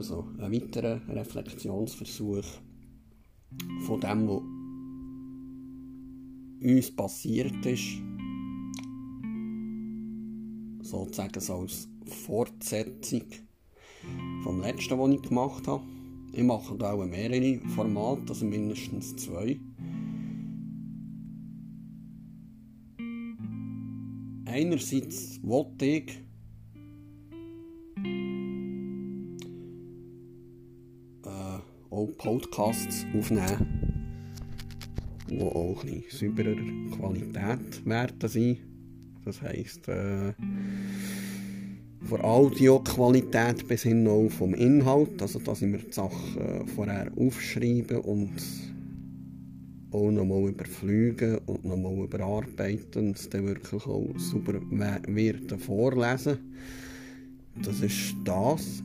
Also ein weiterer Reflexionsversuch von dem, was uns passiert ist, sozusagen so als Fortsetzung vom letzten, was ich gemacht habe. Ich mache da auch mehrere Formate, also mindestens zwei. Einerseits wollte ich Podcasts aufnehmen, die auch ein sauberer Qualität werden sein. Das heisst, äh, von Audioqualität bis hin auch vom Inhalt, also dass ich mir die Sachen äh, vorher aufschreibe und auch nochmal überfliegen und nochmal überarbeiten und es dann wirklich auch super werden vorlesen. Das ist das.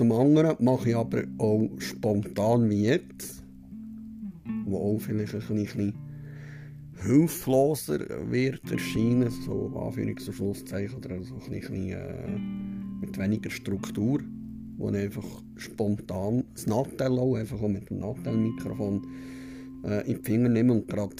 Zum anderen mache ich aber auch spontan wie jetzt, wo auch vielleicht ein bisschen hilfloser wird erscheinen, so Anführungs- und Schlusszeichen, oder so ein bisschen äh, mit weniger Struktur, wo ich einfach spontan das Nattel auch, einfach auch mit dem Nattel-Mikrofon äh, in die Finger nehme und gerade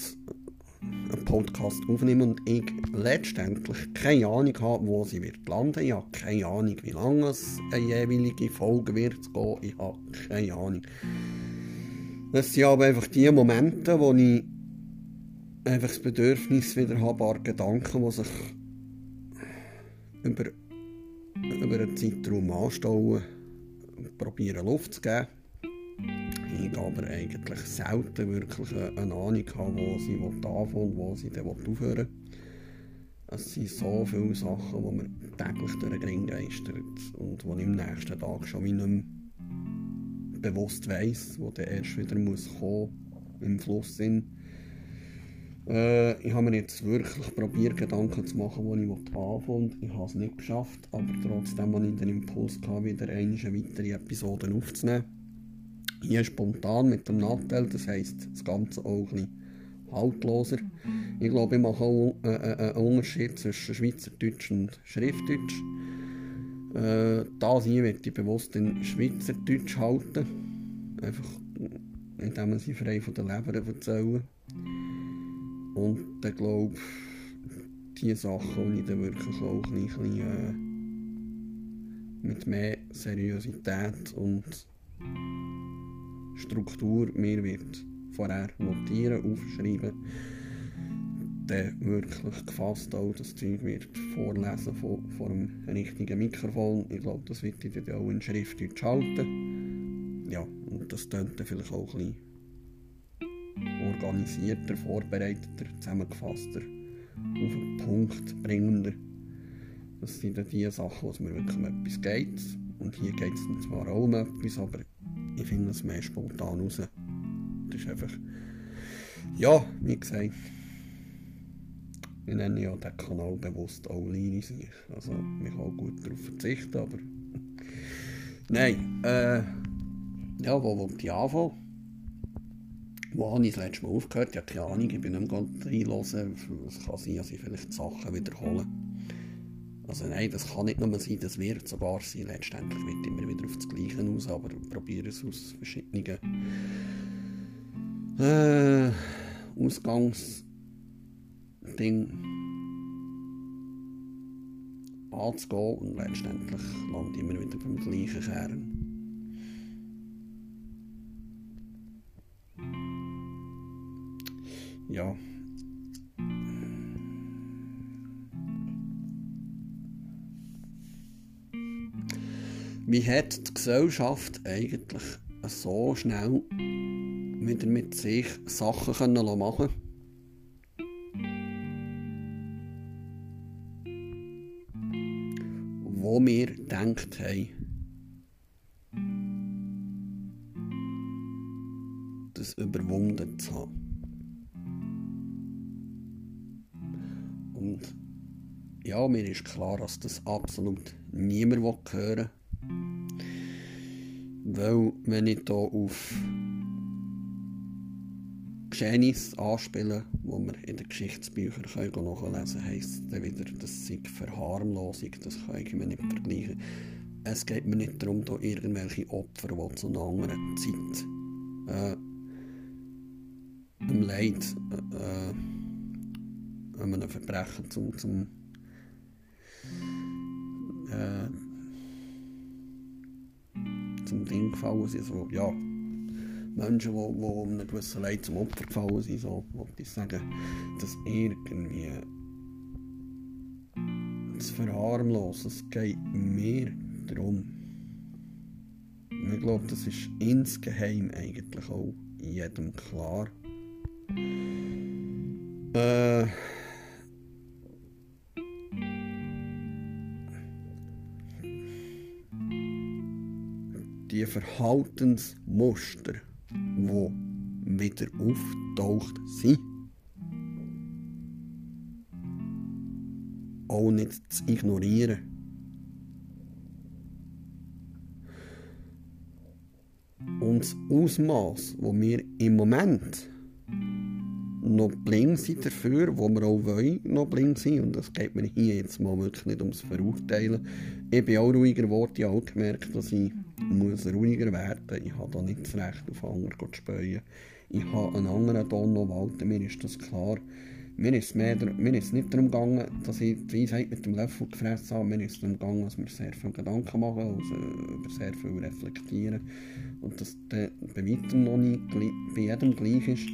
einen Podcast aufnehme und ich letztendlich keine Ahnung habe, wo sie wird landen. Ich habe keine Ahnung, wie lange es eine jeweilige Folge wird gehen. Ich habe keine Ahnung. Das sind aber einfach die Momente, wo ich einfach das Bedürfnis wieder habe, ein Gedanken, die sich über, über einen Zeitraum anstauen, probieren Luft zu geben. Ich aber eigentlich selten wirklich eine Ahnung wo sie anfangen und wo sie dann aufhören will. Es sind so viele Sachen, die man täglich durch den Ring geistert und die ich am nächsten Tag schon wie nicht mehr bewusst weiss, wo dann erst wieder muss kommen im Fluss sind. Äh, ich habe mir jetzt wirklich probiert, Gedanken zu machen, wo ich anfangen und ich habe es nicht geschafft, aber trotzdem habe ich den Impuls gehabt, wieder eine weitere Episoden aufzunehmen. Hier spontan mit dem Nattel, das heisst, das Ganze auch ein bisschen haltloser. Ich glaube, ich mache auch äh, äh, einen Unterschied zwischen Schweizerdeutsch und Schriftdeutsch. Äh, das hier möchte ich bewusst in Schweizerdeutsch halten. Einfach, indem sie frei von der Leber erzählen. Und dann glaube ich, die Sachen, die ich dann wirklich auch ein bisschen äh, mit mehr Seriosität und Struktur mir wird vorher notieren, aufschreiben, dann wirklich gefasst auch das Zeug wird vorlesen vor, vor dem richtigen Mikrofon. Ich glaube, das wird ich dann auch in Schriftdeutsch halten. Ja, und das klingt dann vielleicht auch ein bisschen organisierter, vorbereiteter, zusammengefasster, auf den Punkt bringender. Das sind dann die Sachen, wo es mir wirklich um etwas geht. Und hier geht es zwar auch um etwas, aber ich finde es mehr spontan raus. Das ist einfach, ja, wie gesagt, ich nenne ja den Kanal bewusst auch Linis nicht. Also, ich kann auch gut darauf verzichten, aber. Nein, äh, ja, wo wollte ich anfangen? Wo habe ich das letzte Mal aufgehört? Ich habe keine Ahnung, ich bin nicht mehr reinhören. Es kann sein, dass ich vielleicht Sachen wiederhole. Also nein, das kann nicht nur sein, das wird sogar sein. Letztendlich wird immer wieder auf das Gleiche aus, aber ich probiere es aus verschiedenen äh, Ausgangsdingen anzugehen und letztendlich lande ich immer wieder beim gleichen Kern. Ja. Wie hat die Gesellschaft eigentlich so schnell wieder mit sich Sachen können machen wo wir gedacht haben, das überwunden zu haben. Und ja, mir ist klar, dass das absolut niemand hören will. Weil, wenn ich hier auf Geschehnisse anspielen, die wir in den Geschichtsbüchern können nachlesen können, heisst dann wieder, das sei Verharmlosung, das kann ich mir nicht vergleichen. Es geht mir nicht darum, da irgendwelche Opfer, die zu einer anderen Zeit äh, im Leid, äh, äh, einem Verbrechen zum, zum äh, zum Ding gefallen sind. So, ja, Menschen, die, die einen gewissen Leid zum Opfer gefallen sind, so wollte ich sagen, dass irgendwie zu verharmlosen. Es geht mir darum. Ich glaube, das ist insgeheim eigentlich auch jedem klar. Äh, die Verhaltensmuster, die wieder auftaucht sind, auch nicht zu ignorieren. Und das Ausmaß, das wir im Moment noch blind sind dafür, wo wir auch wollen, noch blind sind. Und das geht mir hier jetzt mal wirklich nicht ums Verurteilen. Ich bin auch ruhiger geworden, ich habe auch gemerkt, dass ich muss ruhiger werden. Ich habe da nicht das Recht, auf andere zu spähen. Ich habe einen anderen Ton noch walten, mir ist das klar. Mir ist, mehr, mir ist nicht darum gegangen, dass ich die Weisheit mit dem Löffel gefressen habe. Mir ist darum gegangen, dass wir sehr viel Gedanken machen, also über sehr viel reflektieren. Und dass das bei weitem noch nicht bei jedem gleich ist.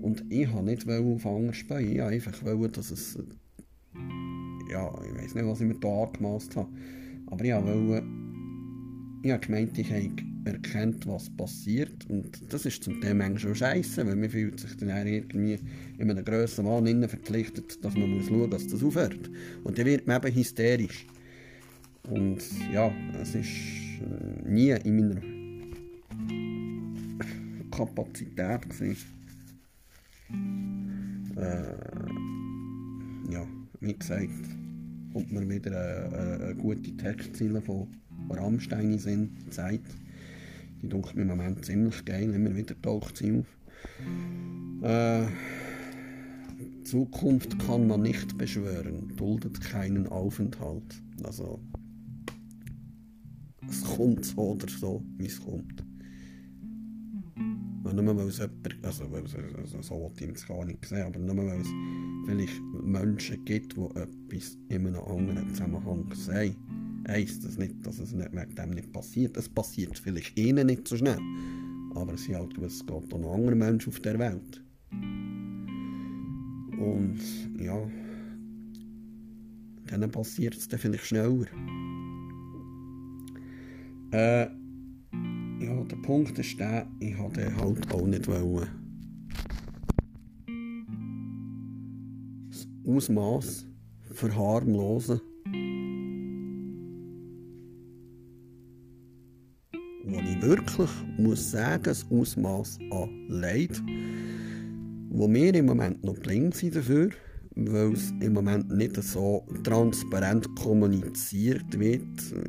Und ich habe nicht auf andere spielen. Ich wollte einfach, dass es. Ja, ich weiß nicht, was ich mir da angemaßt habe. Aber ich wollte. Ich habe gemeint, ich habe erkennt, was passiert. Und das ist zum Teil manchmal schon scheiße, weil man fühlt sich dann irgendwie in einem grossen Mann verpflichtet, dass man muss schauen muss, dass das aufhört. Und dann wird man eben hysterisch. Und ja, es ist äh, nie in meiner Kapazität gewesen. Äh, ja, wie gesagt, kommt mir wieder eine, eine gute Textziele von Rammstein sind, Zeit. Die taucht mir im Moment ziemlich geil, immer wieder taucht sie auf. Äh, Zukunft kann man nicht beschwören, duldet keinen Aufenthalt. Also, es kommt so oder so, wie es kommt. Nur weil es jemand, also, also so wollte ich es gar nicht sehen, aber nur weil es vielleicht Menschen gibt, die etwas in einem anderen Zusammenhang sehen heisst das nicht, dass es nicht, wegen dem nicht passiert. Es passiert vielleicht ihnen nicht so schnell. Aber es, halt, es geht auch noch andere Menschen auf der Welt. Und ja, dann passiert es dann vielleicht schneller. Äh, ja, der Punkt ist der, ich hatte halt auch nicht wollen. Das Ausmaß verharmlosen wirklich muss sagen, das Ausmaß an Leid, wo wir im Moment noch blind sind dafür, weil es im Moment nicht so transparent kommuniziert wird.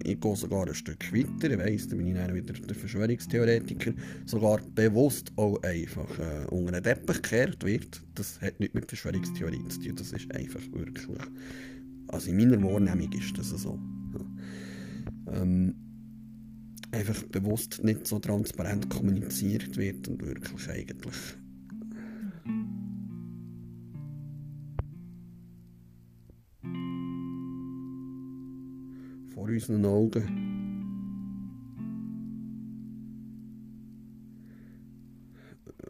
Ich gehe sogar ein Stück weiter, ich weiss, da bin ich dann wieder der Verschwörungstheoretiker, sogar bewusst auch einfach äh, unter den Teppich gekehrt wird. Das hat nichts mit Verschwörungstheorie zu tun, das ist einfach wirklich, also in meiner Wahrnehmung ist das so. Ja. Ähm, einfach bewusst nicht so transparent kommuniziert wird und wirklich eigentlich vor unseren Augen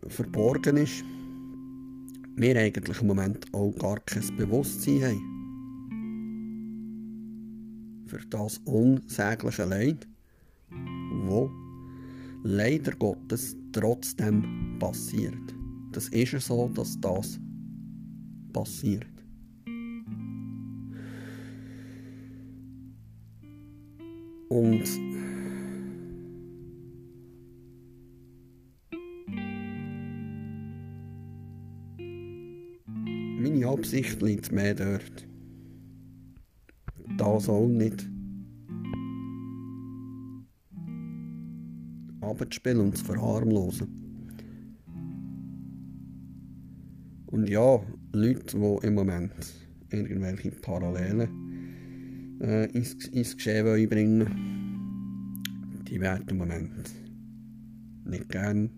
verborgen ist, wir eigentlich im Moment auch gar kein Bewusstsein haben für das unsägliche Leid wo leider Gottes trotzdem passiert. Das ist so, dass das passiert. Und meine Absicht liegt mehr dort. Das auch nicht abzuspielen und zu verharmlosen. Und ja, Leute, die im Moment irgendwelche Parallelen äh, ins, ins Geschehen bringen die werden im Moment nicht gern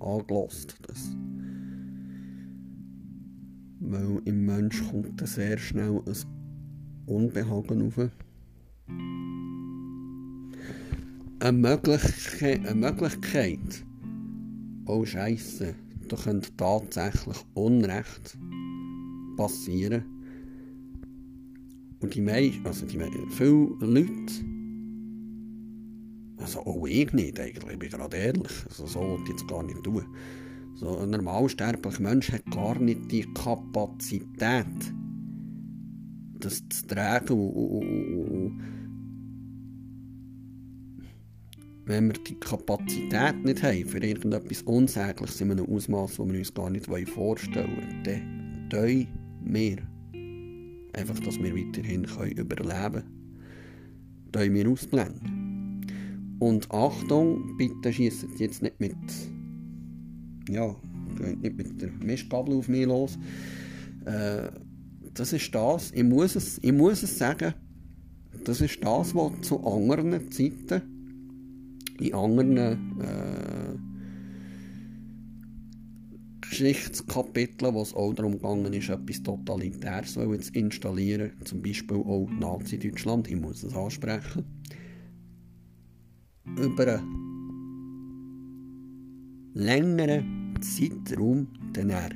angelost. Das, weil im Mensch kommt sehr schnell ein Unbehagen auf. Eine Möglichkeit, eine Möglichkeit oh Scheiße, da könnte tatsächlich Unrecht passieren. Und die meisten, also die viele Leute, also auch ich nicht eigentlich, ich bin gerade ehrlich, also so wollte ich jetzt gar nicht tun. So ein normalsterblicher Mensch hat gar nicht die Kapazität, das zu tragen. Und, wenn wir die Kapazität nicht haben für irgendetwas Unsägliches in einem Ausmaß, das wir uns gar nicht vorstellen wollen, dann tun wir einfach, dass wir weiterhin können überleben können, tun wir ausblenden. Und Achtung, bitte schießt jetzt nicht mit, ja, nicht mit der Mistgabel auf mich los. Äh, das ist das, ich muss, es, ich muss es sagen, das ist das, was zu anderen Zeiten in anderen äh, Geschichtskapiteln, wo es auch darum gegangen ist, etwas Totalitäres zu installieren, zum Beispiel auch Nazi-Deutschland, ich muss es ansprechen, über einen längeren Zeitraum dann er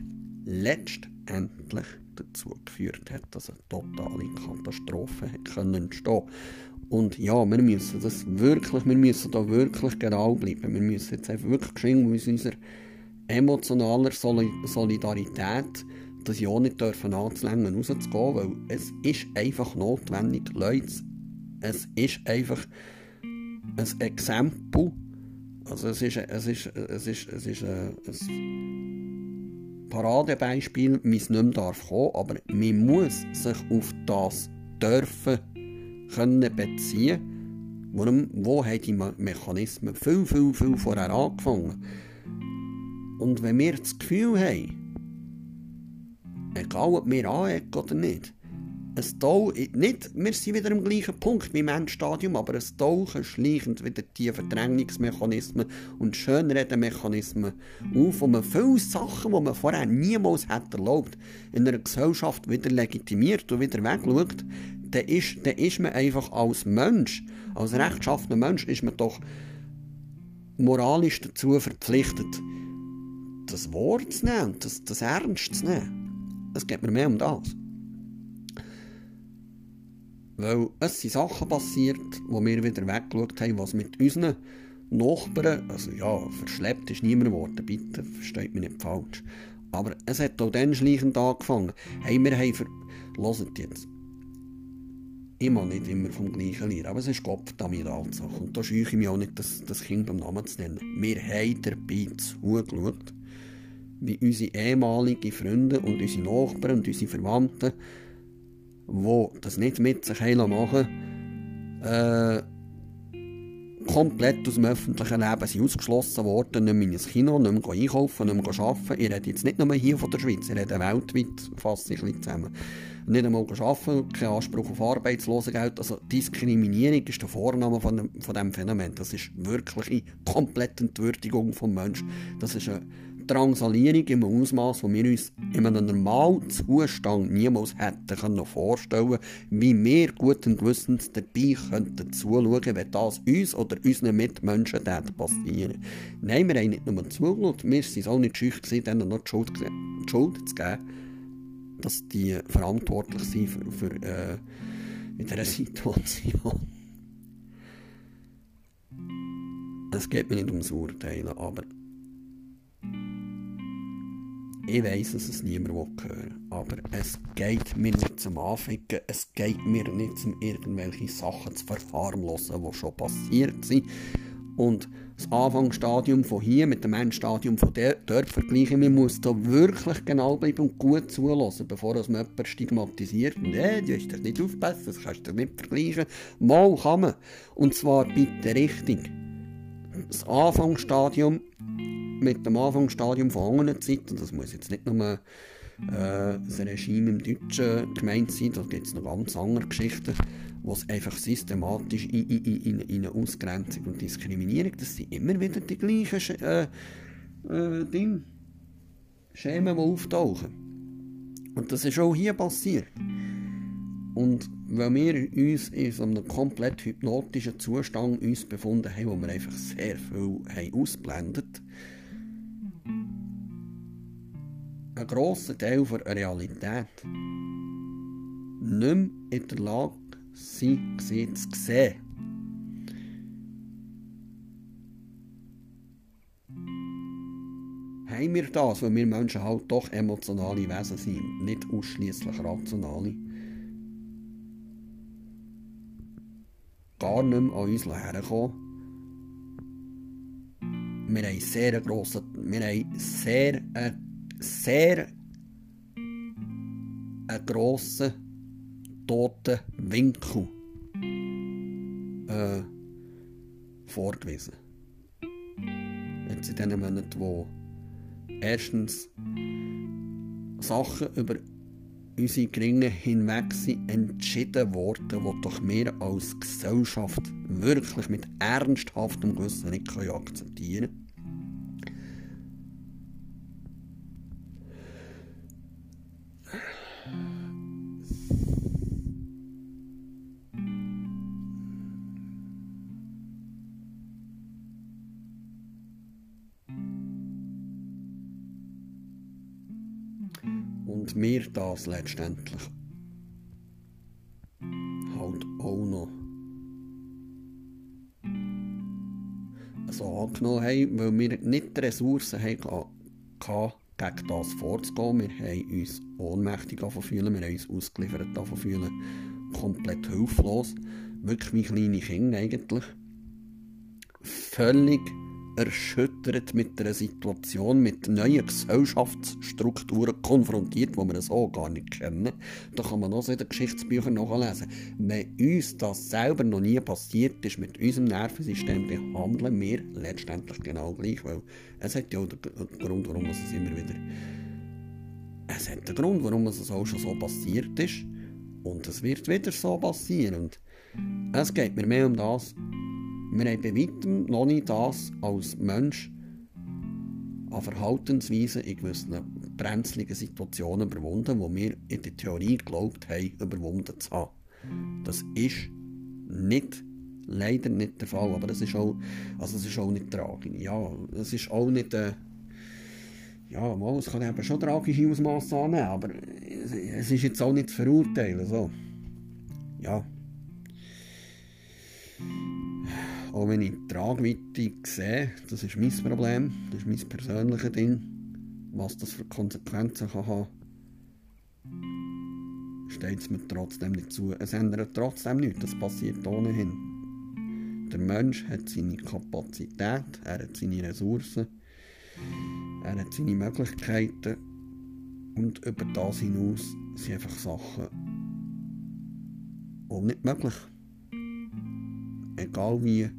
letztendlich dazu geführt hat, dass eine totale Katastrophe entstehen konnte. Und ja, wir müssen das wirklich, wir müssen da wirklich genau bleiben. Wir müssen jetzt einfach wirklich geschwind aus unserer emotionaler Solidarität das ja nicht dürfen anzulängen, rauszugehen, weil es ist einfach notwendig, Leute, es ist einfach ein Exempel, also es ist, es ist, es ist, es ist ein, ein Paradebeispiel, wie es nicht mehr darf kommen, aber man muss sich auf das dürfen können beziehen Warum, wo haben die Mechanismen viel, viel, viel vorher angefangen? Und wenn wir das Gefühl haben, egal ob wir anecken oder nicht, ein Tauchen, nicht, wir sind wieder am gleichen Punkt wie im Endstadium, aber ein Tauchen schleichend wieder die Verdrängungsmechanismen und Schönredemechanismen auf, wo man viele Sachen, die man vorher niemals hätte erlaubt, in einer Gesellschaft wieder legitimiert und wieder wegschaut, dann ist, dann ist man einfach als Mensch, als rechtschaffener Mensch, ist man doch moralisch dazu verpflichtet, das Wort zu nehmen, das, das ernst zu nehmen. Es geht mir mehr um das. Weil es sind Sachen passiert, wo wir wieder weggeschaut haben, was mit unseren Nachbarn, also ja, verschleppt ist niemand geworden, bitte, versteht mich nicht falsch. Aber es hat auch dann schleichend angefangen. Hey, wir haben, ver... Hört jetzt, immer nicht immer vom gleichen Lied, aber es ist Gott damit Tatsache. Und da scheue ich mich auch nicht, das, das Kind beim Namen zu nennen. Wir haben dabei zugeschaut, wie unsere ehemaligen Freunde und unsere Nachbarn und unsere Verwandten, die das nicht mit sich machen äh, komplett aus dem öffentlichen Leben sind ausgeschlossen worden, nicht mehr ins Kino, nicht mehr einkaufen, nicht mehr arbeiten. Ich rede jetzt nicht nur hier von der Schweiz, ich rede weltweit fast ein bisschen zusammen nicht einmal arbeiten, kein Anspruch auf Arbeitslosengeld. Also Diskriminierung ist der Vorname von, dem, von diesem Phänomen. Das ist wirklich eine komplette Entwürdigung des Menschen. Das ist eine Drangsalierung im Ausmaß, das wir uns in einem normalen Zustand niemals hätten können vorstellen wie wir guten Gewissens dabei könnten zuschauen, wenn das uns oder unseren Mitmenschen passieren Nein, wir haben nicht nur zugeschaut, wir waren auch nicht schüch, denen noch die Schuld, die Schuld zu geben dass die verantwortlich sind für, für äh, in dieser Situation. Es geht mir nicht ums Urteilen, aber ich weiß, dass es niemand hören Aber es geht mir nicht zum Anficken, es geht mir nicht um irgendwelche Sachen zu verharmlosen, die schon passiert sind. Und das Anfangsstadium von hier mit dem Endstadium von dort vergleichen. Man muss da wirklich genau bleiben und gut zulassen, bevor man jemanden stigmatisiert. Und äh, du hast dich nicht aufpassen, das kannst du nicht vergleichen. Mal kann man. Und zwar bitte richtig. Das Anfangsstadium mit dem Anfangsstadium von anderen Zeiten, das muss jetzt nicht nur äh, das Regime im Deutschen gemeint sind. Da gibt es noch ganz andere Geschichten, wo es einfach systematisch in, in, in, in, eine Ausgrenzung und Diskriminierung, das sind immer wieder die gleichen äh, äh, Dinge, Schemen, die auftauchen. Und das ist auch hier passiert. Und weil wir uns in so einem komplett hypnotischen Zustand uns befunden haben, wo wir einfach sehr viel haben ausblendet ein grosser Teil der Realität nicht mehr in der Lage sind, zu sehen. Haben wir das, weil wir Menschen halt doch emotionale Wesen sind, nicht ausschließlich rationale, gar nicht mehr an uns herkommen. Wir haben sehr grossen, wir haben sehr, sehr einen grossen toten Winkel äh, vorgewiesen. Jetzt in diesen Monaten, wo erstens Sachen über unsere Geringe hinweg sind entschieden worden, die doch wir als Gesellschaft wirklich mit ernsthaftem Gewissen nicht akzeptieren können. Und mir das letztendlich halt auch noch so angenommen haben, weil wir nicht die Ressourcen hatten, gegen das vorzugehen. Wir haben uns ohnmächtig fühlen, wir haben uns ausgeliefert fühlen, komplett hilflos. Wirklich wie kleine Kinder eigentlich. Völlig erschüttert mit einer Situation, mit neuen Gesellschaftsstrukturen konfrontiert, die wir so gar nicht kennen. Da kann man auch so in den Geschichtsbüchern nachlesen. Wenn uns das selber noch nie passiert ist, mit unserem Nervensystem behandeln wir letztendlich genau gleich, weil es hat ja auch den Grund, warum es immer wieder... Es hat den Grund, warum es auch schon so passiert ist. Und es wird wieder so passieren. Und es geht mir mehr um das, wir haben bei weitem noch nicht das als Mensch an Verhaltensweisen in gewissen brenzligen Situationen überwunden, wo wir in der Theorie geglaubt haben, überwunden zu haben. Das ist nicht, leider nicht der Fall, aber es ist auch, also es ist auch nicht tragisch. Ja, es ist auch nicht, äh, ja, mal, es kann eben schon tragische Ausmaße annehmen, aber es ist jetzt auch nicht zu verurteilen, so. Ja. Auch wenn ich die Tragweite sehe, das ist mein Problem, das ist mein persönliches Ding, was das für Konsequenzen kann haben, steht es mir trotzdem nicht zu. Es ändert trotzdem nichts, das passiert ohnehin. Der Mensch hat seine Kapazität, er hat seine Ressourcen, er hat seine Möglichkeiten und über das hinaus sind einfach Sachen auch nicht möglich. Egal wie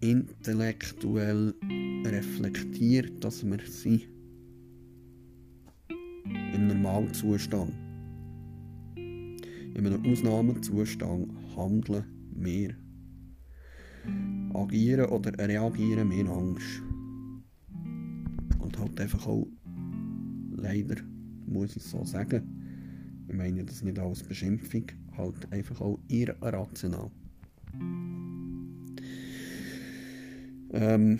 intellektuell reflektiert, dass wir sind. Im Normalzustand. In einem Ausnahmezustand handeln wir. Agieren oder reagieren wir Angst. Und halt einfach auch, leider muss ich so sagen, ich meine das nicht als Beschimpfung, halt einfach auch irrational. Ähm,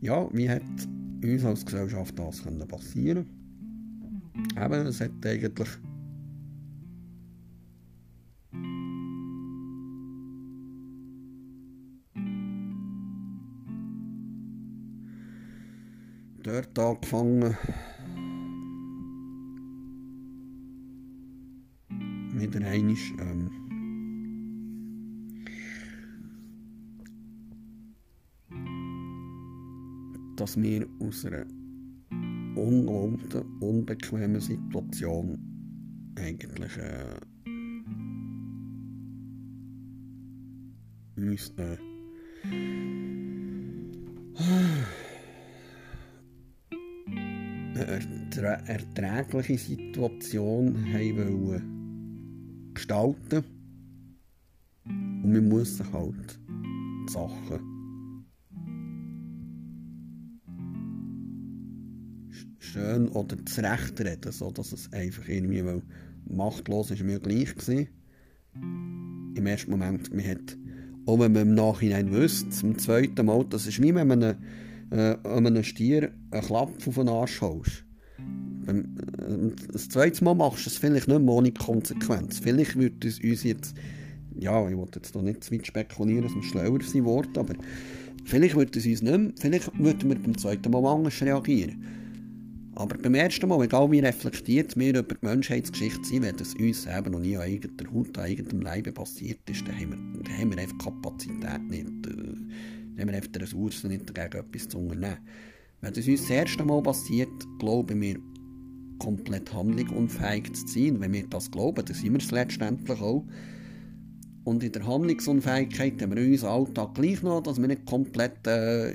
ja, wie hat uns als Gesellschaft das können passieren? Eben, es hat eigentlich dort angefangen wieder einmal ähm, dass wir aus einer ungewohnten, unbequemen Situation eigentlich äh, uns äh, eine erträgliche Situation haben wollen gestalten. Und wir müssen halt die Sachen schön oder zurechtreden, so dass es einfach irgendwie, weil machtlos ist mir gleich gewesen. Im ersten Moment, man hat, auch wenn man im Nachhinein wüsste, zum zweiten Mal, das ist wie wenn man einen, äh, einem Stier einen Klapp auf den Arsch haust. Äh, das zweite Mal machst du es vielleicht nicht mehr ohne Konsequenz. Vielleicht würde es uns jetzt, ja, ich wollte jetzt noch nicht zu weit spekulieren, dass wir schlauer sein Wort, aber vielleicht würde es uns nicht mehr, vielleicht würden wir beim zweiten Mal anders reagieren. Aber beim ersten Mal, egal wie reflektiert wir über die Menschheitsgeschichte sind, wenn es uns eben noch nie an eigener Haut, an eigenem Leibe passiert ist, dann haben wir, dann haben wir einfach Kapazität nicht, äh, dann haben wir einfach die Ressourcen nicht dagegen etwas zu unternehmen. Wenn es uns das erste Mal passiert, glauben wir, komplett handlungsunfähig zu sein. Wenn wir das glauben, dann sind wir es letztendlich auch. Und in der Handlungsunfähigkeit haben wir in unserem Alltag gleich noch, dass wir nicht komplett äh,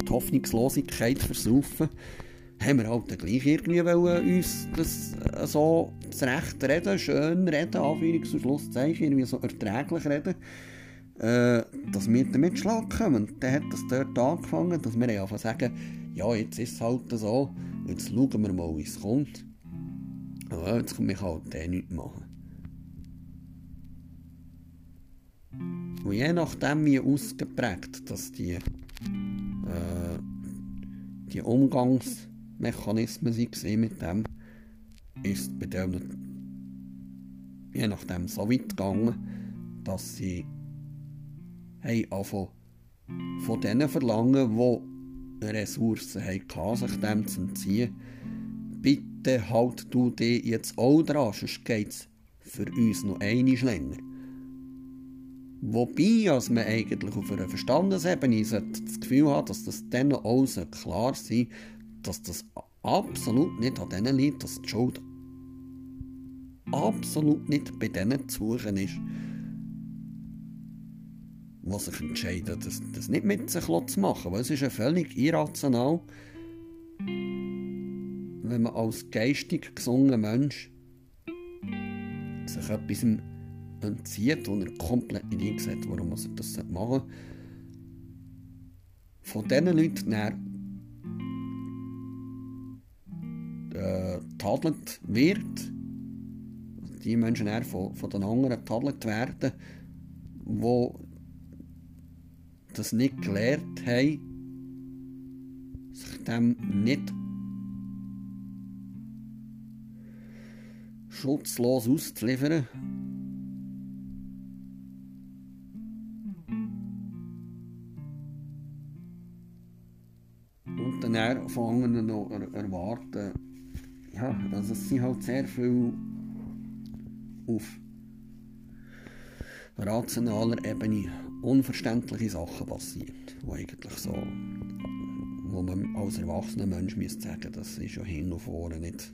in die Hoffnungslosigkeit versaufen. Haben wir halt gleich irgendwie wollen, uns das äh, so zurecht reden, schön reden, Anführungs- und Schlusszeichen, irgendwie so erträglich reden, äh, dass wir damit Schlag kommen. Dann hat das dort angefangen, dass wir einfach sagen, ja, jetzt ist es halt so, jetzt schauen wir mal, wie es kommt. Aber jetzt kann ich halt eh nichts machen. Und je nachdem, wie ausgeprägt dass die, äh, die Umgangsmechanismen waren mit dem, ist bei denen je nachdem so weit gegangen, dass sie von, von denen verlangen, die Ressourcen hatten, sich dem zu entziehen. Bitte halt du dich jetzt auch dran, sonst geht es für uns noch einmal länger. Wobei als man eigentlich auf einer Verstandesebene das Gefühl hat, dass das dann auch klar sein dass das absolut nicht an denen liegt, dass die Schuld absolut nicht bei denen zu suchen ist, die sich entscheiden, das, das nicht mit sich zu machen. Weil es ist ja völlig irrational, wenn man als geistig gesunder Mensch sich etwas entzieht und er komplett nicht eingesehen, warum er das machen sollte. Von diesen Leuten dann äh, tadelt wird, die Menschen dann von, von den anderen tadelt werden, die das nicht gelernt haben, sich dem nicht schutzlos auszuliefern dann von anderen noch er erwarten, ja, also es sind halt sehr viel auf rationaler Ebene unverständliche Sachen passiert, wo eigentlich so, wo man als erwachsener Mensch müsste sagen, das ist ja hin und vorne nicht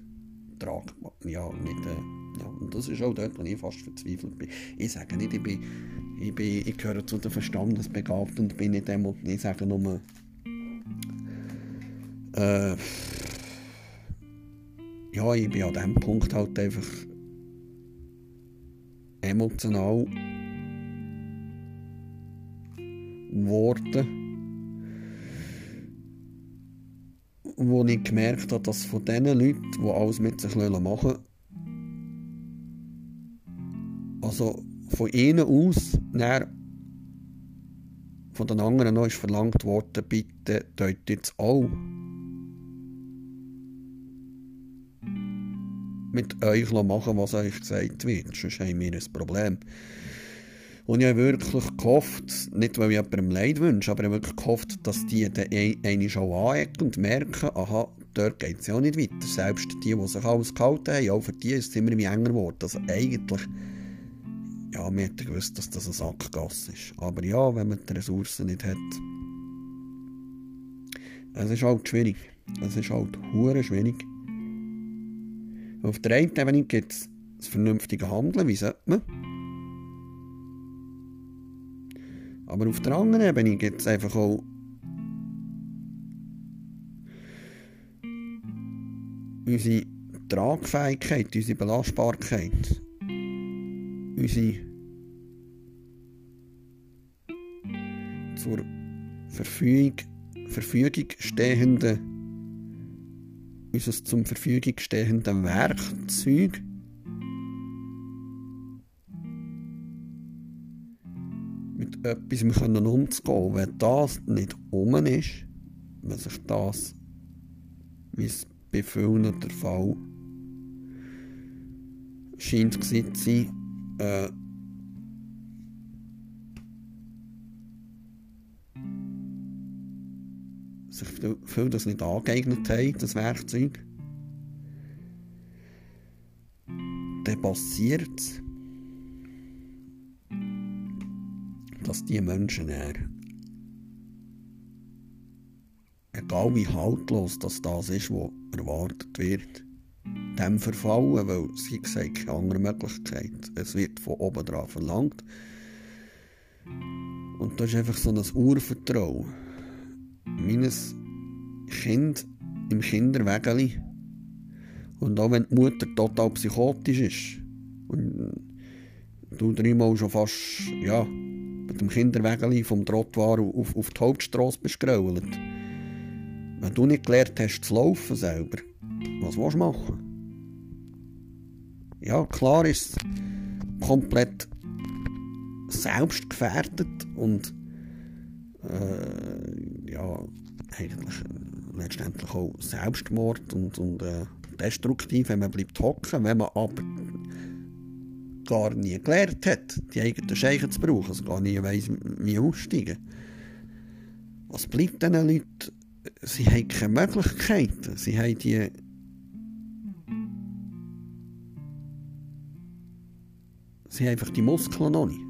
tragbar, ja, nicht, äh, ja, und das ist auch dort, wo ich fast verzweifelt bin. Ich sage nicht, ich bin, ich, bin, ich gehöre zu den Verstandesbegabten und bin nicht dem, ich sage nur, äh, ja, ich bin an diesem Punkt halt einfach emotional geworden, wo ich gemerkt habe, dass von den Leuten, die alles mit sich machen also von ihnen aus, von den anderen noch ist verlangt worden, bitte dort jetzt auch mit euch machen, was euch gesagt wird. Sonst haben wir ein Problem. Und ich habe wirklich gehofft, nicht weil ich jemandem Leid wünsche, aber ich habe wirklich gehofft, dass die dann eine schon anecken und merken, aha, dort geht es ja nicht weiter. Selbst die, die sich alles gehalten haben, auch für die ist es immer enger geworden. Also eigentlich, ja, wir hätten gewusst, dass das ein Sackgasse ist. Aber ja, wenn man die Ressourcen nicht hat, es ist halt schwierig. Es ist halt hure schwierig. Auf der einen Ebene gibt es das vernünftige Handeln, wie sollte man. Aber auf der anderen Ebene gibt es einfach auch unsere Tragfähigkeit, unsere Belastbarkeit, unsere zur Verfügung, Verfügung stehende, unser zum Verfügung stehende Werkzeug mit etwas umzugehen. Wenn das nicht um ist, wenn sich das, wie es bei vielen der Fall scheint zu sein, äh, sich viel das nicht angeeignet haben, das Werkzeug, dann passiert es, dass die Menschen eher, egal wie haltlos das, das ist, was erwartet wird, dem verfallen, weil sie gesagt keine andere Möglichkeit. Es wird von oben drauf verlangt. Und das ist einfach so ein Urvertrauen meines Kind im Kinderwägeli. Und auch wenn die Mutter total psychotisch ist und du dreimal schon fast, ja, mit dem Kinderwägeli vom Trottoir auf, auf die Hauptstrasse bist gerollt. Wenn du nicht gelernt hast zu laufen selber, was willst du machen? Ja, klar ist es komplett selbstgefährdet und äh, ja, eigentlich äh, letztendlich auch Selbstmord und, und äh, destruktiv, wenn man bleibt hocken, wenn man aber gar nie gelernt hat, die eigenen Scheichen zu brauchen, also gar nie weiss, wie aussteigen. Was bleibt diesen Leuten? Sie haben keine Möglichkeiten. Sie haben die Sie haben einfach die Muskeln noch nicht.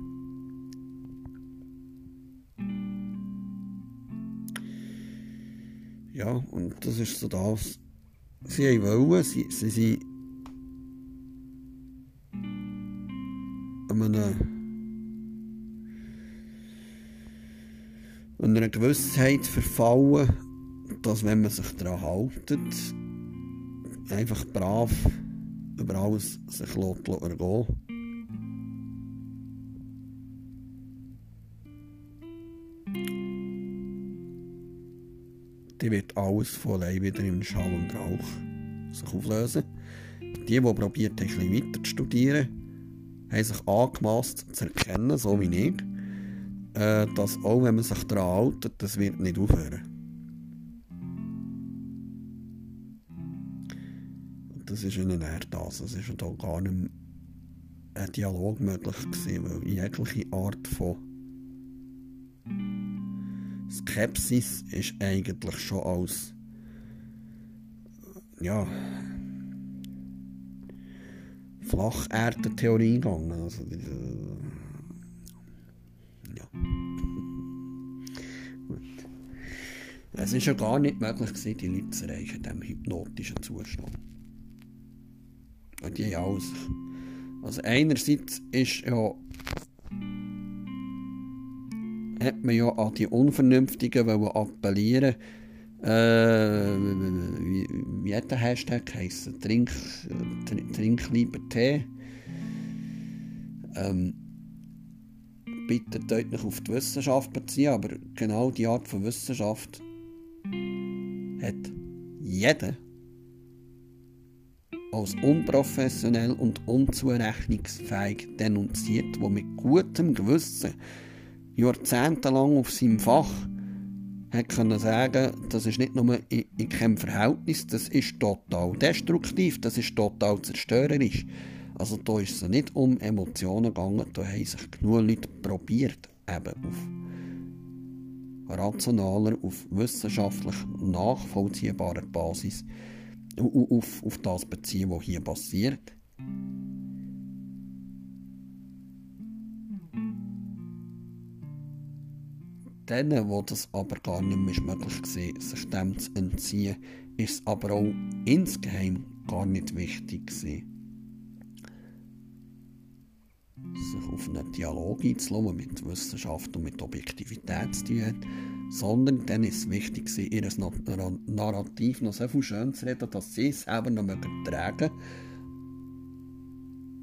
Ja, und das ist so das. Sie wollen, sie, sie sind einer, einer Gewissheit verfallen, dass wenn man sich daran haltet, einfach brav über alles sich ergehen dann wird alles von allein wieder im Schall und Rauch sich auflösen. Die, die probiert haben, ein weiter zu studieren, haben sich angemaßt zu erkennen, so wie ich, äh, dass auch wenn man sich daran hält, das wird nicht aufhören. Das ist ihnen eher das. Es ist da gar nicht ein Dialog möglich gewesen, weil jegliche Art von Skepsis ist eigentlich schon als ja Flacherdentheorie gegangen. Also ja. Es ist ja gar nicht möglich gewesen, die Leute zu erreichen in diesem hypnotischen Zustand. Und die alles. Also einerseits ist ja hat man ja an die Unvernünftigen appellieren äh, wie, wie hat der Hashtag geheißen? Trink, trink, trink lieber Tee. Ähm, bitte dort nicht auf die Wissenschaft beziehen, aber genau die Art von Wissenschaft hat jeder als unprofessionell und unzurechnungsfähig denunziert, wo mit gutem Gewissen jahrzehntelang auf seinem Fach können sagen, das ist nicht nur in, in keinem Verhältnis, das ist total destruktiv, das ist total zerstörerisch. Also da ist es nicht um Emotionen gegangen, da haben sich genug Leute probiert, eben auf rationaler, auf wissenschaftlich nachvollziehbarer Basis auf, auf das beziehen, was hier passiert. Denen, wo das aber gar nicht mehr möglich war, sich dem zu entziehen, ist es aber auch insgeheim gar nicht wichtig gewesen. sich auf einen Dialog einzulassen, mit Wissenschaft und mit Objektivität zu tun sondern dann ist es wichtig, ihr Narrativ noch so viel schön zu reden, dass sie es selber noch tragen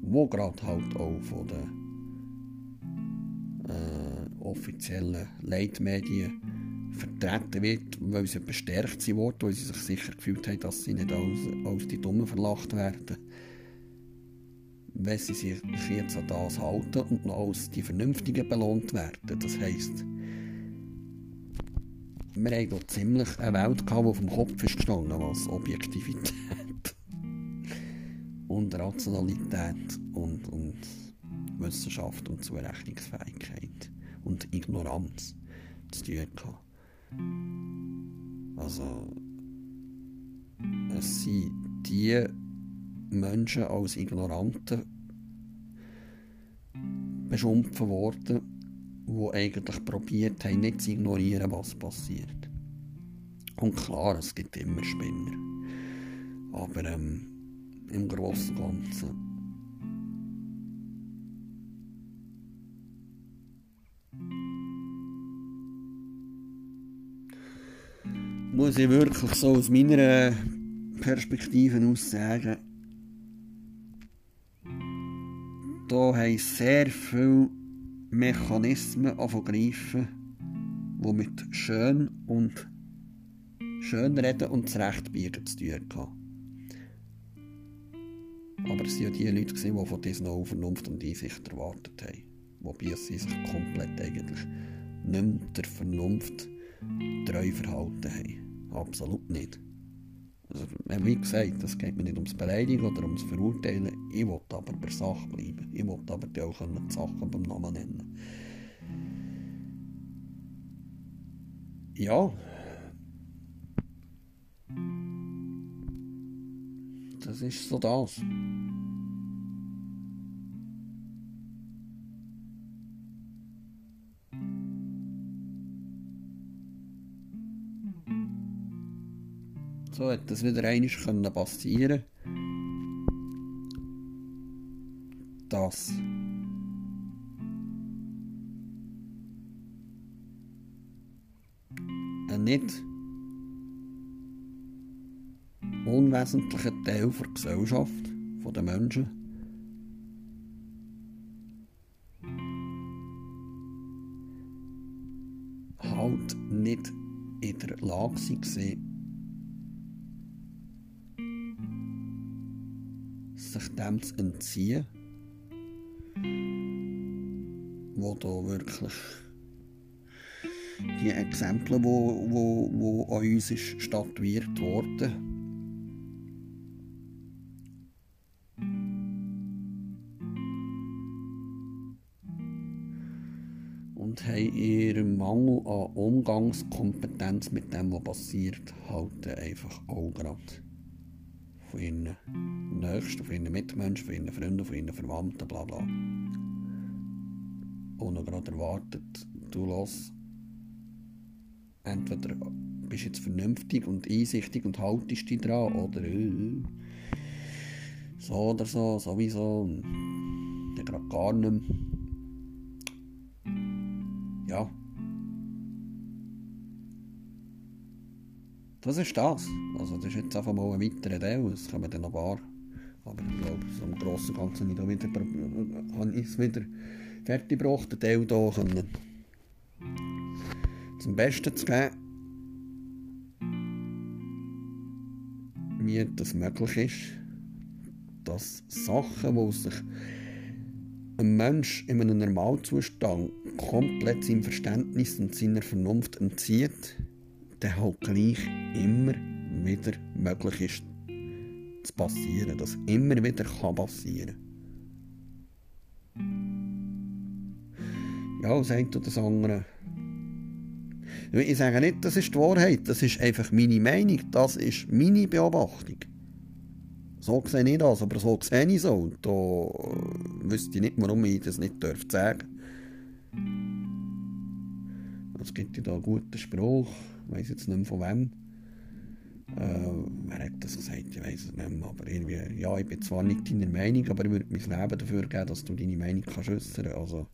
wo gerade halt auch von den offiziellen Leitmedien vertreten wird, weil sie bestärkt worden, weil sie sich sicher gefühlt haben, dass sie nicht als, als die Dummen verlacht werden wenn sie sich jetzt an das halten und noch als die Vernünftigen belohnt werden. Das heisst, wir haben hier ziemlich eine Welt gehabt, die dem Kopf ist gestanden, was Objektivität und Rationalität und, und Wissenschaft und Zurechnungsfähigkeit und Ignoranz zu tun hatte. Also, es sind die Menschen als Ignoranten beschimpfen worden, die eigentlich probiert haben, nicht zu ignorieren, was passiert. Und klar, es gibt immer Spinner. Aber ähm, im Großen und Ganzen muss ich wirklich so aus meiner Perspektive aus sagen, da haben sehr viele Mechanismen greifen, die mit schön und schönreden und zurechtbiegen zu tun haben. Aber es waren ja die Leute, die von diesen auch Vernunft und Einsicht erwartet haben. Wobei sie sich komplett eigentlich nicht mehr der Vernunft treu verhalten haben. Absolut nicht. Also, wie gesagt, es geht mir nicht ums Beleidigen oder ums Verurteilen. Ich will aber bei Sache bleiben. Ich will aber die auch die Sachen beim Namen nennen. Ja. Das ist so das. So hat das wieder einmal passieren. Dass ein nicht unwesentlicher Teil der Gesellschaft, der Menschen, halt nicht in der Lage war, sich dem zu entziehen, wo da wirklich die Exempel, wo, wo, wo an uns ist statuiert worden, und haben ihren Mangel an Umgangskompetenz mit dem, was passiert, halt einfach auch gerade von ihren Nächsten, von ihren Mitmenschen, von ihren Freunden, von ihren Verwandten, bla bla. Und noch gerade erwartet, du los, entweder bist du jetzt vernünftig und einsichtig und haltest dich dran oder äh, so oder so, sowieso, und dann gerade gar nicht mehr. Ja. Das ist das. Also das ist jetzt einfach mal ein weiterer Teil. Es kommen dann noch ein paar. Aber ich glaube, so im Großen und Ganzen habe ich, es wieder fertig gebracht, den Teil hier können zum Besten zu geben, wie das möglich ist, dass Sachen, die sich ein Mensch in einem Normalzustand komplett seinem Verständnis und seiner Vernunft entzieht, dann halt gleich immer wieder möglich ist zu passieren, dass immer wieder kann passieren Ja, das eine oder das andere. Ich sage nicht, das ist die Wahrheit, das ist einfach meine Meinung, das ist meine Beobachtung. So sehe ich das, aber so sehe ich so. Und da wüsste ich nicht, warum ich das nicht sagen darf. Es gibt ja da einen guten Spruch, ich weiß jetzt nicht mehr von wem. Äh, wer hat das gesagt? Ich weiß es nicht mehr. Aber irgendwie, ja, ich bin zwar nicht deiner Meinung, aber ich würde mein Leben dafür geben, dass du deine Meinung kannst äußern. Also,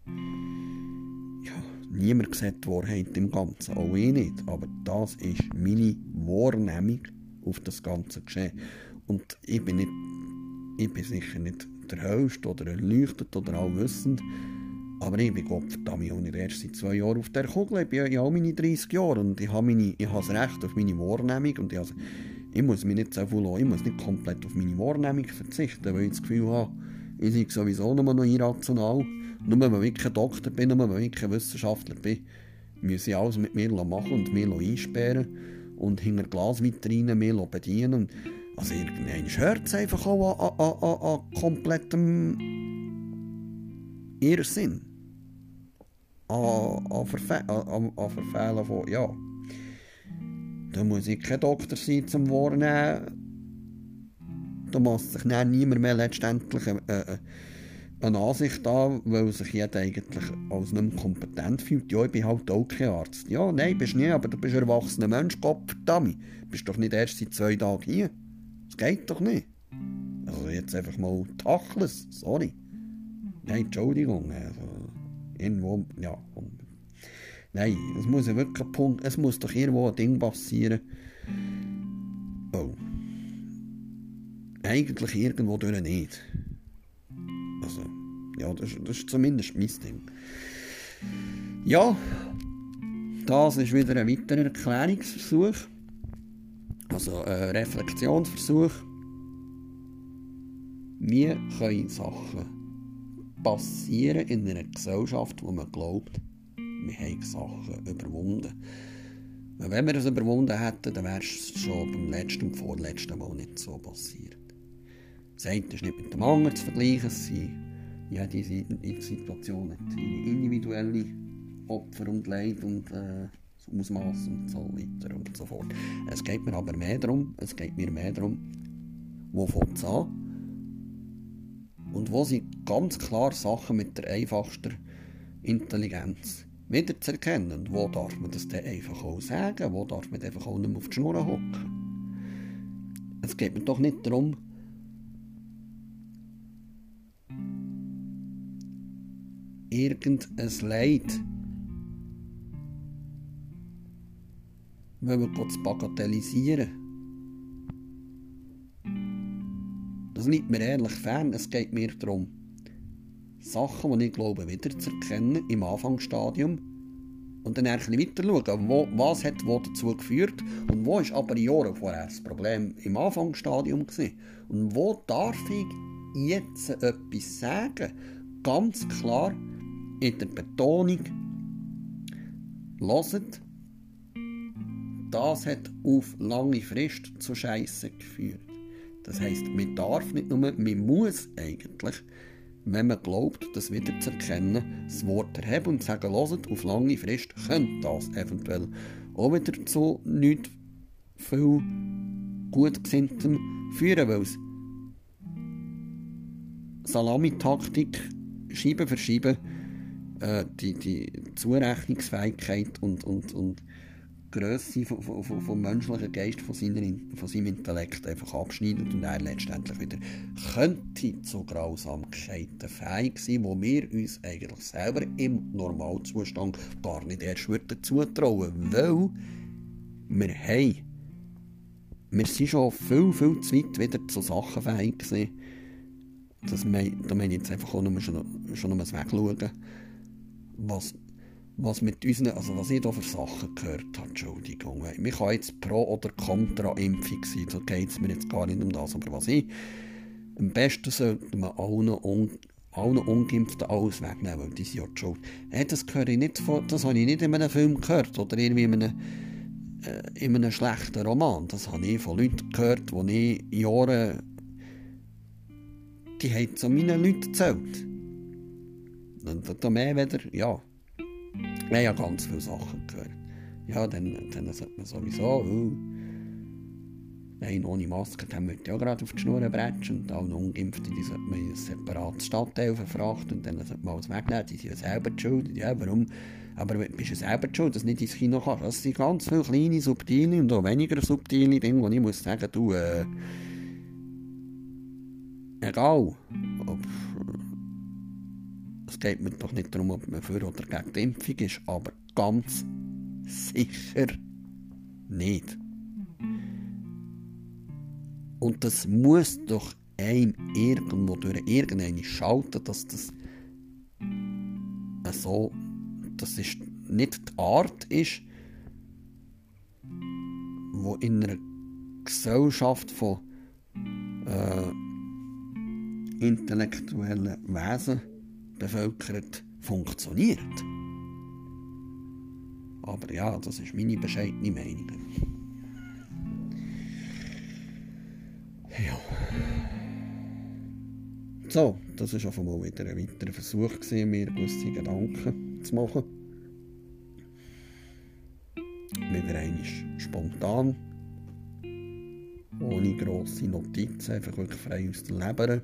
ja, niemand sieht die Wahrheit im Ganzen, auch ich nicht. Aber das ist meine Wahrnehmung auf das ganze Geschehen. Und ich bin, nicht, ich bin sicher nicht der Höchste oder erleuchtet oder allwissend. Aber ich bin Gott verdammt nicht erst seit zwei Jahren auf der Kugel. Ich bin ja auch meine 30 Jahre und ich habe, das Recht auf meine Wahrnehmung. Und ich, ich muss mich nicht so viel lassen, ich muss nicht komplett auf meine Wahrnehmung verzichten, weil ich das Gefühl habe, ich sei sowieso nur noch irrational. Nur weil ich kein Doktor bin, nur weil ich kein Wissenschaftler bin, muss ich alles mit mir machen und mich einsperren und hinter Glasvitrinen mich bedienen. Also irgendein hört es einfach auch an, an, an, an komplettem Irrsinn an, an, an, Verfehlen von, ja. Da muss ich kein Doktor sein zum Wahrnehmen. Da muss sich dann niemand mehr letztendlich äh, äh, eine Ansicht an, weil sich jeder eigentlich als nicht mehr kompetent fühlt. Ja, ich bin halt auch kein Arzt. Ja, nein, bist nicht, aber du bist ein erwachsener Mensch, Gott verdammt. Du bist doch nicht erst seit zwei Tagen hier. Das geht doch nicht. Also jetzt einfach mal Tachles, sorry. Nein, Entschuldigung. Also, irgendwo, ja. Nein, es muss ja wirklich Punkt, es muss doch irgendwo ein Ding passieren. Oh. Eigentlich irgendwo durch nicht. Also, ja, das, das ist zumindest mein Ding. Ja, das ist wieder ein weiterer Erklärungsversuch. Also ein Reflexionsversuch. Wir können Sachen passieren in einer Gesellschaft, wo man glaubt, wir haben Sachen überwunden. Wenn wir das überwunden hätten, dann wäre es schon beim letzten und vorletzten Mal nicht so passiert. Das eine ist nicht mit dem anderen zu vergleichen. Es sind, jede Situation hat seine individuelle Opfer und Leid und äh, Ausmaß und so weiter und so fort. Es geht mir aber mehr darum, es geht mir mehr darum, wo fängt es an und wo sind ganz klar Sachen mit der einfachsten Intelligenz wieder zu erkennen. Wo darf man das dann einfach auch sagen? Wo darf man einfach auch nicht mehr auf die Schnur hocken? Es geht mir doch nicht darum, irgendein Leid wenn wir zu bagatellisieren. Das liegt mir ehrlich fern. Es geht mir darum, Sachen, die ich glaube, wieder zu erkennen im Anfangsstadium und dann ein bisschen weiter schauen, wo, was hat wo dazu geführt und wo ist aber Jahre vorher das Problem im Anfangsstadium gewesen. Und wo darf ich jetzt etwas sagen? Ganz klar in der Betonung, hört, das hat auf lange Frist zu Scheiße geführt. Das heisst, man darf nicht nur, man muss eigentlich, wenn man glaubt, das wieder zu erkennen, das Wort erheben und sagen, hört, auf lange Frist könnte das eventuell auch wieder zu nicht viel Gutgesinntem führen, weil es Salamitaktik, Scheiben für Scheiben, äh, die, die Zurechnungsfähigkeit und, und, und Grösse vom, menschlichen Geist, von, seiner, von seinem Intellekt einfach abschneidet und er letztendlich wieder könnte zu Grausamkeiten fähig sein, wo wir uns eigentlich selber im Normalzustand gar nicht erst würden zutrauen, weil wir haben, wir sind schon viel, viel zu weit wieder zu Sachen fähig gewesen. Das mein, da meine ich jetzt einfach auch nur schon, schon um das Wegschauen, was was mit unseren, also was ich hier für Sachen gehört habe, Entschuldigung. Man kann jetzt pro oder contra Impfung sein, so geht es mir jetzt gar nicht um das, aber was ich, am besten sollte man allen, un, allen Ungeimpften alles wegnehmen, weil die sind ja die schuld. Hey, das, ich nicht von, das habe ich nicht in einem Film gehört oder irgendwie in einem, äh, in einem schlechten Roman. Das habe ich von Leuten gehört, die ich Jahre, die haben zu meinen Leuten erzählt. Und da mehr wieder, ja, wir haben ja ganz viele Sachen gehört. Ja, dann, dann sollte man sowieso, oh, Nein, ohne Maske, dann wird ja gerade auf die Schnur bretschen und alle Ungeimpften, die sollte man in ein separates Stadtteil verfrachten und dann sollte man alles wegnehmen, die sind ja selber schuld. Ja, warum, Aber du bist ja selber schuld, dass du nicht ins Kino kannst. Das sind ganz viele kleine, subtile und auch weniger subtile Dinge, wo ich muss sagen, du, äh, egal, ob, es geht mir doch nicht darum, ob man für oder gegen die Impfung ist, aber ganz sicher nicht. Und das muss doch einem irgendwo durch irgendeine schalten, dass das so, das ist nicht die Art ist, wo in einer Gesellschaft von äh, intellektuellen Wesen bevölkert funktioniert. Aber ja, das ist meine bescheidene Meinung. Ja. So, das war einfach mal wieder ein weiterer Versuch, gewesen, mir gewisse Gedanken zu machen. Wieder einmal spontan, ohne grosse Notizen, einfach wirklich frei aus der Leber.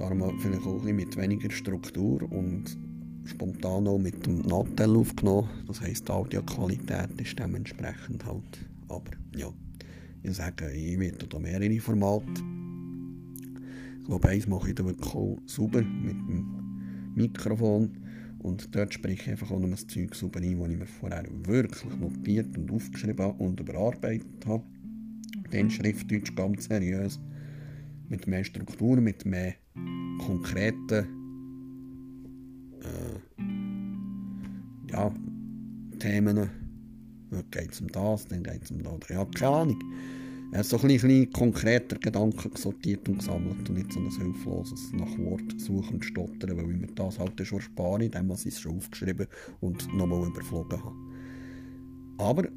Darum vielleicht auch ein mit weniger Struktur und spontan auch mit dem Nattel aufgenommen. Das heisst, die Audioqualität ist dementsprechend halt. Aber ja, ich sage, ich werde da mehrere Formate glaube, eins mache ich da wirklich auch sauber mit dem Mikrofon. Und dort spreche ich einfach auch noch das Zeug sauber ein, das ich mir vorher wirklich notiert und aufgeschrieben und überarbeitet habe. Dann Schriftdeutsch ganz seriös. Mit mehr Struktur, mit mehr konkreten äh, ja, Themen. Heute geht es um das, dann geht es um das. Ja, keine Ahnung. Er hat so ein bisschen konkreter Gedanken sortiert und gesammelt und nicht so ein hilfloses nach Wort suchen und stottern, weil ich mir das halt schon spare, indem ich es schon aufgeschrieben und nochmal überflogen habe. Aber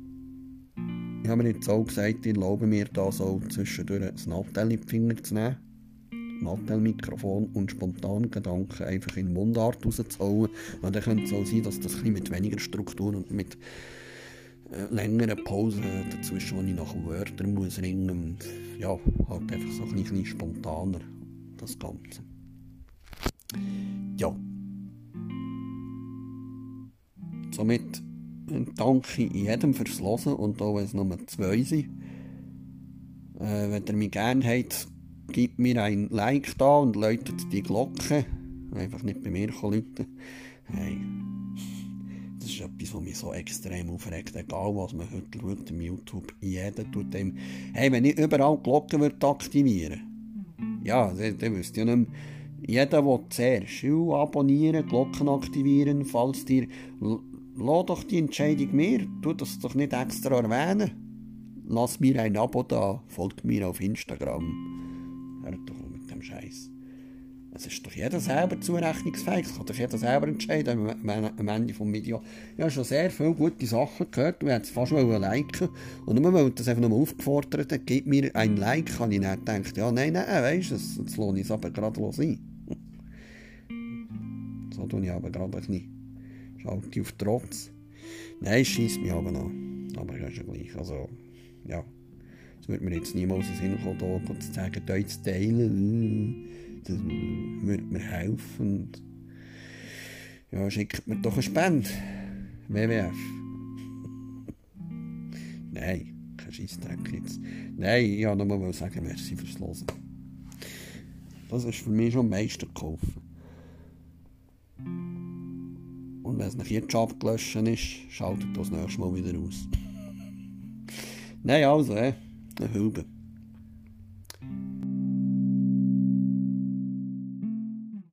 ich habe mir jetzt auch gesagt, ich erlaube mir da so zwischendurch ein Nattel in die Finger zu nehmen. Nattel-Mikrofon und spontan Gedanken einfach in Mundart rauszuhauen. Und dann könnte es auch sein, dass das mit weniger Struktur und mit äh, längeren Pause dazwischen, wo ich nach Wörtern muss ringen und ja, halt einfach so ein bisschen spontaner das Ganze. Ja. Somit danke ich jedem fürs Hören und auch wenn es nur zwei sind. Äh, wenn ihr mich gerne habt, gebt mir ein Like da und läutet die Glocke. Einfach nicht bei mir läuten. Hey, das ist etwas, was mich so extrem aufregt. Egal, was man heute schaut im YouTube, jeder tut dem, hey, wenn ich überall Glocken würde aktivieren ja, dann, dann wüsste ich nicht mehr, jeder, der zuerst abonnieren, Glocken aktivieren, falls dir, lass doch die Entscheidung mir, tu das doch nicht extra erwähnen. Lass mir ein Abo da, folgt mir auf Instagram. Hört doch mit dem Scheiß. Es ist doch jeder selber zurechnungsfähig. Es kann doch jeder selber entscheiden am Ende des Videos. Ich habe schon sehr viele gute Sachen gehört. Du hättest fast mal liken Und nur weil das einfach nochmal aufgefordert hat, gib mir ein Like, habe ich nicht gedacht, ja, nein, nein, weißt du, jetzt, lohne ich es aber gerade ein. so tue ich aber gerade ein bisschen. Schalte auf Trotz. Nein, es schießt mich aber noch. Aber ist ja gleich. Also, ja. Es würde mir jetzt niemals in den Sinn kommen, hier zu sagen, da zu teilen das würde mir helfen. Ja, schickt mir doch eine Spende. WWF. Nein, kein Scheissdreck jetzt. Nein, ich wollte nur mal sagen, merci fürs Hören. Das ist für mich schon am meisten gekauft. Und wenn es nach jetzt abgelöscht ist, schaltet das nächste Mal wieder aus. Nein, also, äh, eine Hülbe.